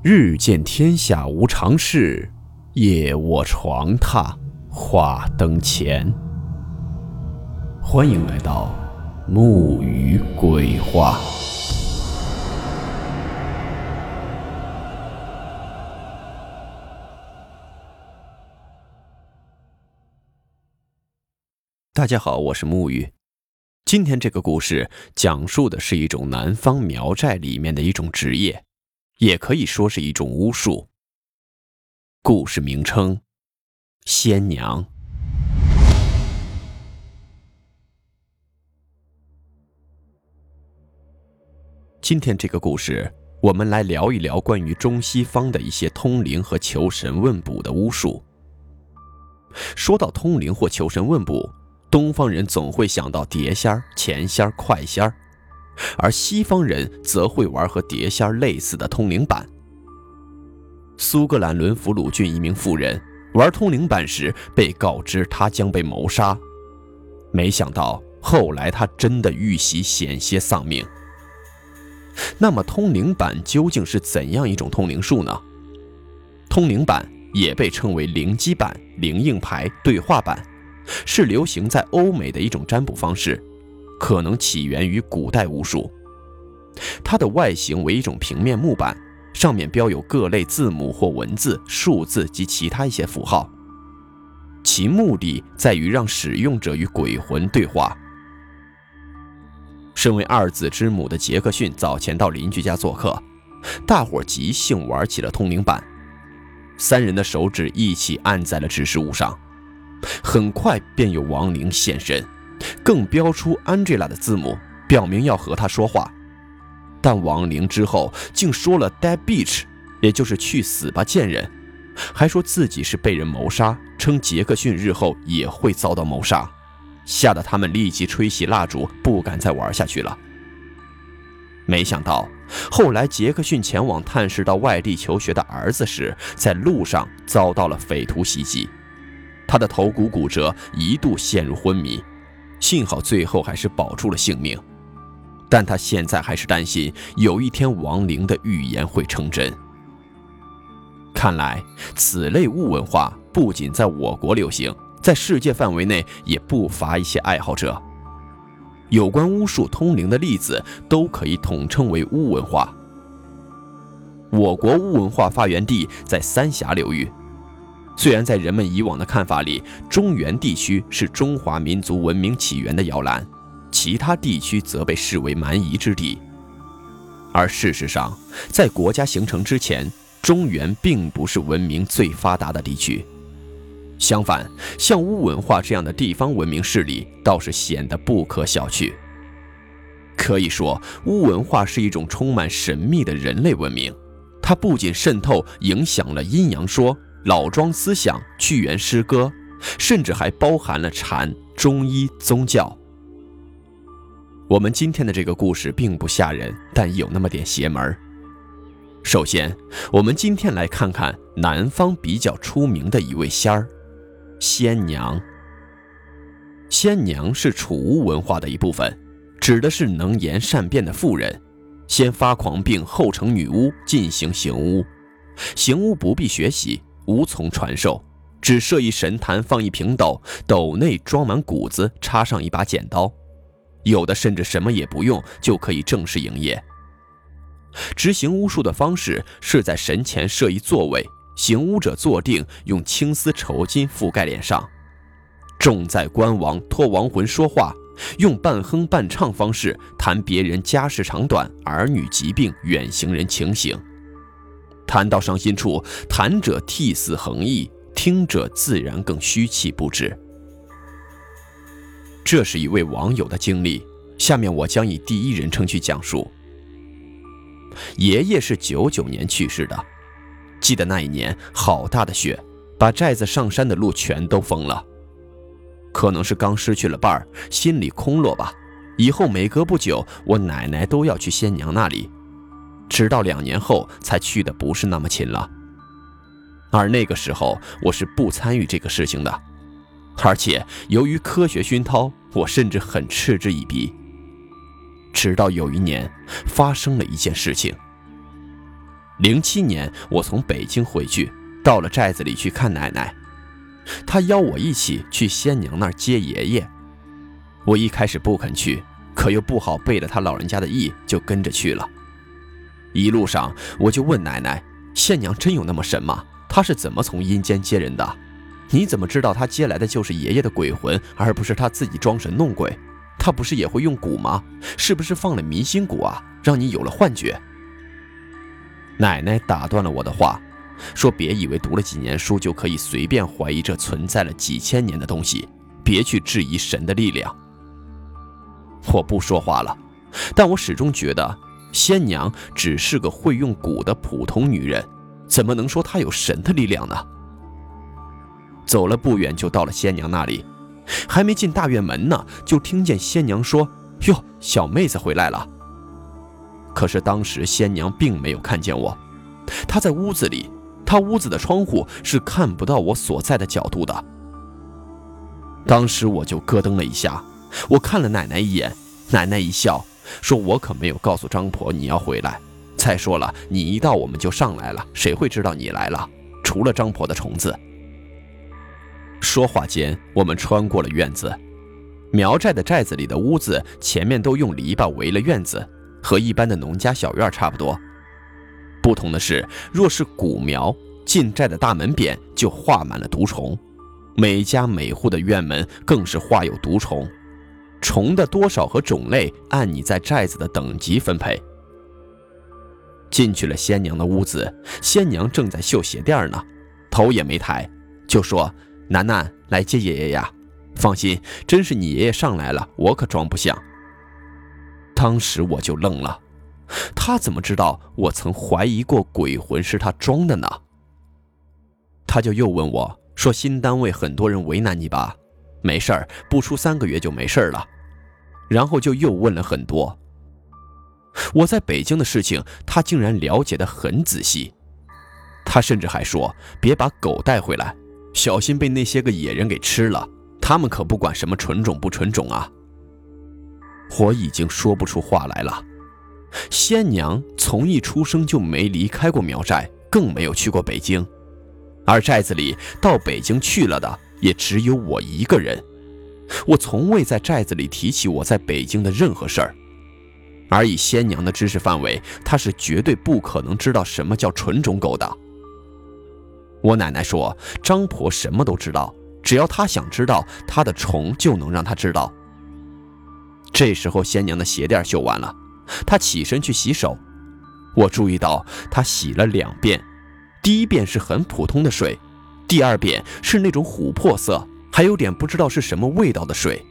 日见天下无常事，夜卧床榻话灯前。欢迎来到木鱼鬼话。大家好，我是木鱼。今天这个故事讲述的是一种南方苗寨里面的一种职业。也可以说是一种巫术。故事名称：仙娘。今天这个故事，我们来聊一聊关于中西方的一些通灵和求神问卜的巫术。说到通灵或求神问卜，东方人总会想到碟仙儿、钱仙儿、快仙儿而西方人则会玩和碟仙类似的通灵板。苏格兰伦弗鲁郡一名妇人玩通灵板时，被告知她将被谋杀，没想到后来她真的遇袭，险些丧命。那么，通灵板究竟是怎样一种通灵术呢？通灵板也被称为灵机板、灵应牌、对话板，是流行在欧美的一种占卜方式。可能起源于古代巫术，它的外形为一种平面木板，上面标有各类字母或文字、数字及其他一些符号，其目的在于让使用者与鬼魂对话。身为二子之母的杰克逊早前到邻居家做客，大伙即兴玩起了通灵板，三人的手指一起按在了指示物上，很快便有亡灵现身。更标出 Angela 的字母，表明要和他说话，但亡灵之后竟说了 “dead bitch”，也就是“去死吧，贱人”，还说自己是被人谋杀，称杰克逊日后也会遭到谋杀，吓得他们立即吹熄蜡烛，不敢再玩下去了。没想到后来杰克逊前往探视到外地求学的儿子时，在路上遭到了匪徒袭击，他的头骨骨折，一度陷入昏迷。幸好最后还是保住了性命，但他现在还是担心有一天亡灵的预言会成真。看来此类巫文化不仅在我国流行，在世界范围内也不乏一些爱好者。有关巫术通灵的例子都可以统称为巫文化。我国巫文化发源地在三峡流域。虽然在人们以往的看法里，中原地区是中华民族文明起源的摇篮，其他地区则被视为蛮夷之地。而事实上，在国家形成之前，中原并不是文明最发达的地区。相反，像乌文化这样的地方文明势力倒是显得不可小觑。可以说，乌文化是一种充满神秘的人类文明，它不仅渗透影响了阴阳说。老庄思想、屈原诗歌，甚至还包含了禅、中医、宗教。我们今天的这个故事并不吓人，但有那么点邪门首先，我们今天来看看南方比较出名的一位仙儿——仙娘。仙娘是楚巫文化的一部分，指的是能言善辩的妇人，先发狂病，后成女巫，进行行巫。行巫不必学习。无从传授，只设一神坛，放一瓶斗，斗内装满谷子，插上一把剪刀，有的甚至什么也不用就可以正式营业。执行巫术的方式是在神前设一座位，行巫者坐定，用青丝绸巾覆盖脸上，重在观王，托亡魂说话，用半哼半唱方式谈别人家事长短、儿女疾病、远行人情形。谈到伤心处，谈者涕泗横溢，听者自然更虚气不止。这是一位网友的经历，下面我将以第一人称去讲述。爷爷是九九年去世的，记得那一年好大的雪，把寨子上山的路全都封了。可能是刚失去了伴儿，心里空落吧。以后每隔不久，我奶奶都要去仙娘那里。直到两年后才去的不是那么勤了，而那个时候我是不参与这个事情的，而且由于科学熏陶，我甚至很嗤之以鼻。直到有一年发生了一件事情，零七年我从北京回去，到了寨子里去看奶奶，她邀我一起去仙娘那儿接爷爷。我一开始不肯去，可又不好背了他老人家的意，就跟着去了。一路上我就问奶奶：“县娘真有那么神吗？她是怎么从阴间接人的？你怎么知道她接来的就是爷爷的鬼魂，而不是她自己装神弄鬼？她不是也会用蛊吗？是不是放了迷心蛊啊，让你有了幻觉？”奶奶打断了我的话，说：“别以为读了几年书就可以随便怀疑这存在了几千年的东西，别去质疑神的力量。”我不说话了，但我始终觉得仙娘只是个会用蛊的普通女人，怎么能说她有神的力量呢？走了不远就到了仙娘那里，还没进大院门呢，就听见仙娘说：“哟，小妹子回来了。”可是当时仙娘并没有看见我，她在屋子里，她屋子的窗户是看不到我所在的角度的。当时我就咯噔了一下。我看了奶奶一眼，奶奶一笑，说：“我可没有告诉张婆你要回来。再说了，你一到我们就上来了，谁会知道你来了？除了张婆的虫子。”说话间，我们穿过了院子，苗寨的寨子里的屋子前面都用篱笆围了院子，和一般的农家小院差不多。不同的是，若是古苗，进寨的大门匾就画满了毒虫，每家每户的院门更是画有毒虫。虫的多少和种类按你在寨子的等级分配。进去了仙娘的屋子，仙娘正在绣鞋垫呢，头也没抬，就说：“楠楠来接爷爷呀，放心，真是你爷爷上来了，我可装不像。”当时我就愣了，他怎么知道我曾怀疑过鬼魂是他装的呢？他就又问我说：“新单位很多人为难你吧？”没事儿，不出三个月就没事了。然后就又问了很多。我在北京的事情，他竟然了解的很仔细。他甚至还说：“别把狗带回来，小心被那些个野人给吃了。他们可不管什么纯种不纯种啊。”我已经说不出话来了。仙娘从一出生就没离开过苗寨，更没有去过北京，而寨子里到北京去了的。也只有我一个人，我从未在寨子里提起我在北京的任何事儿。而以仙娘的知识范围，她是绝对不可能知道什么叫纯种狗的。我奶奶说，张婆什么都知道，只要她想知道，她的虫就能让她知道。这时候，仙娘的鞋垫绣完了，她起身去洗手。我注意到她洗了两遍，第一遍是很普通的水。第二遍是那种琥珀色，还有点不知道是什么味道的水。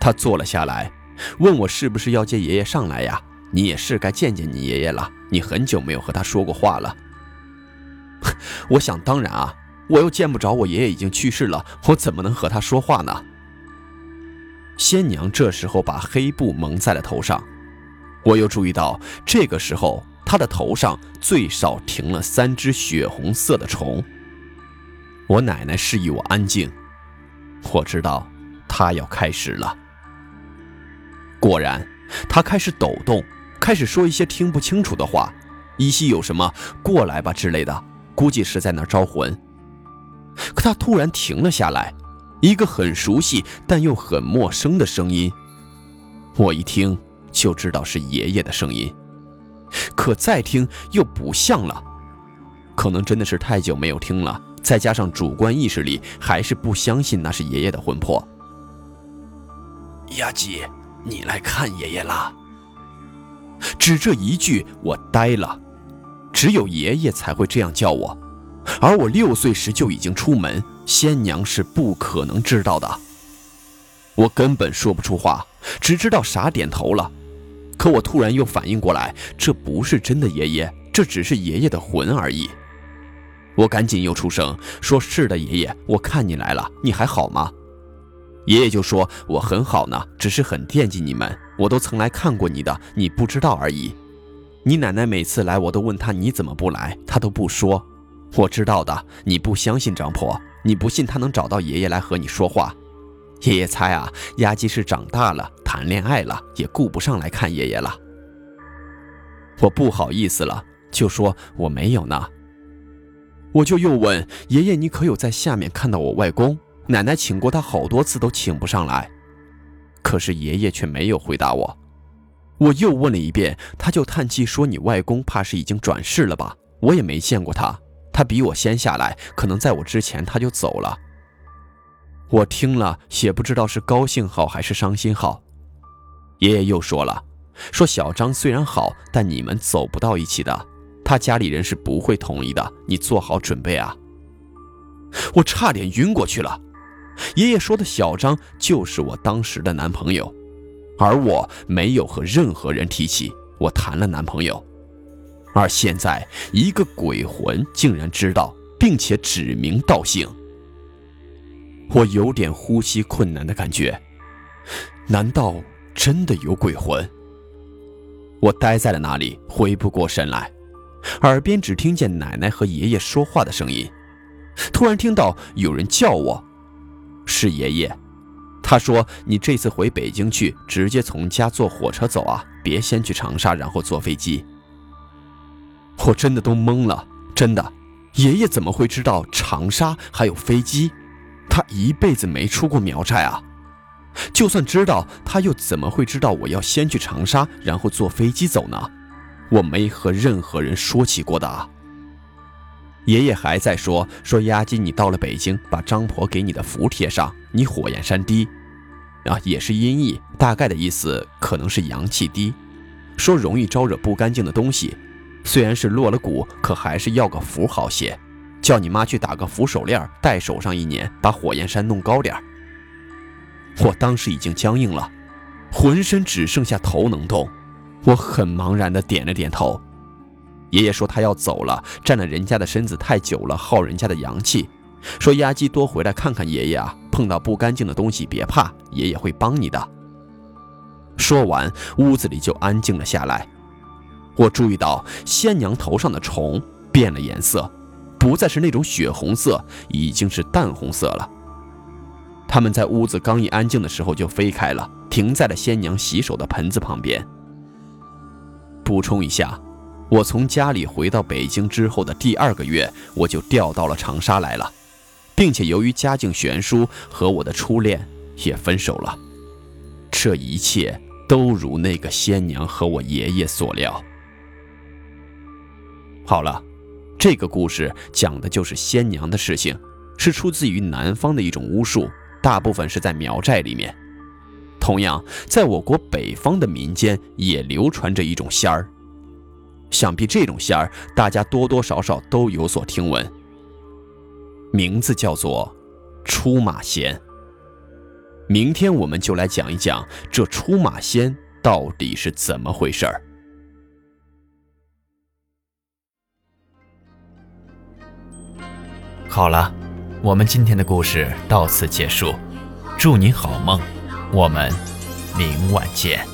他坐了下来，问我是不是要接爷爷上来呀？你也是该见见你爷爷了，你很久没有和他说过话了。我想当然啊，我又见不着我爷爷已经去世了，我怎么能和他说话呢？仙娘这时候把黑布蒙在了头上，我又注意到这个时候她的头上最少停了三只血红色的虫。我奶奶示意我安静，我知道她要开始了。果然，她开始抖动，开始说一些听不清楚的话，依稀有什么“过来吧”之类的，估计是在那招魂。可她突然停了下来，一个很熟悉但又很陌生的声音，我一听就知道是爷爷的声音，可再听又不像了，可能真的是太久没有听了。再加上主观意识里还是不相信那是爷爷的魂魄。丫鸡，你来看爷爷啦！只这一句，我呆了。只有爷爷才会这样叫我，而我六岁时就已经出门，仙娘是不可能知道的。我根本说不出话，只知道傻点头了。可我突然又反应过来，这不是真的爷爷，这只是爷爷的魂而已。我赶紧又出声说：“是的，爷爷，我看你来了，你还好吗？”爷爷就说：“我很好呢，只是很惦记你们，我都曾来看过你的，你不知道而已。你奶奶每次来，我都问她你怎么不来，她都不说。我知道的，你不相信张婆，你不信她能找到爷爷来和你说话。爷爷猜啊，丫鸡是长大了，谈恋爱了，也顾不上来看爷爷了。我不好意思了。”就说我没有呢。我就又问爷爷：“你可有在下面看到我外公？奶奶请过他好多次都请不上来。”可是爷爷却没有回答我。我又问了一遍，他就叹气说：“你外公怕是已经转世了吧？我也没见过他，他比我先下来，可能在我之前他就走了。”我听了也不知道是高兴好还是伤心好。爷爷又说了：“说小张虽然好，但你们走不到一起的。”他家里人是不会同意的，你做好准备啊！我差点晕过去了。爷爷说的小张就是我当时的男朋友，而我没有和任何人提起我谈了男朋友，而现在一个鬼魂竟然知道，并且指名道姓，我有点呼吸困难的感觉。难道真的有鬼魂？我呆在了那里，回不过神来。耳边只听见奶奶和爷爷说话的声音，突然听到有人叫我，是爷爷。他说：“你这次回北京去，直接从家坐火车走啊，别先去长沙，然后坐飞机。”我真的都懵了，真的，爷爷怎么会知道长沙还有飞机？他一辈子没出过苗寨啊！就算知道，他又怎么会知道我要先去长沙，然后坐飞机走呢？我没和任何人说起过的啊。爷爷还在说说押金，你到了北京，把张婆给你的符贴上，你火焰山低，啊，也是音译，大概的意思可能是阳气低，说容易招惹不干净的东西。虽然是落了蛊，可还是要个符好些，叫你妈去打个符手链，戴手上一年，把火焰山弄高点我当时已经僵硬了，浑身只剩下头能动。我很茫然的点了点头。爷爷说他要走了，占了人家的身子太久了，耗人家的阳气。说丫鸡多回来看看爷爷啊，碰到不干净的东西别怕，爷爷会帮你的。说完，屋子里就安静了下来。我注意到仙娘头上的虫变了颜色，不再是那种血红色，已经是淡红色了。他们在屋子刚一安静的时候就飞开了，停在了仙娘洗手的盆子旁边。补充一下，我从家里回到北京之后的第二个月，我就调到了长沙来了，并且由于家境悬殊，和我的初恋也分手了。这一切都如那个仙娘和我爷爷所料。好了，这个故事讲的就是仙娘的事情，是出自于南方的一种巫术，大部分是在苗寨里面。同样，在我国北方的民间也流传着一种仙儿，想必这种仙儿大家多多少少都有所听闻，名字叫做出马仙。明天我们就来讲一讲这出马仙到底是怎么回事儿。好了，我们今天的故事到此结束，祝你好梦。我们明晚见。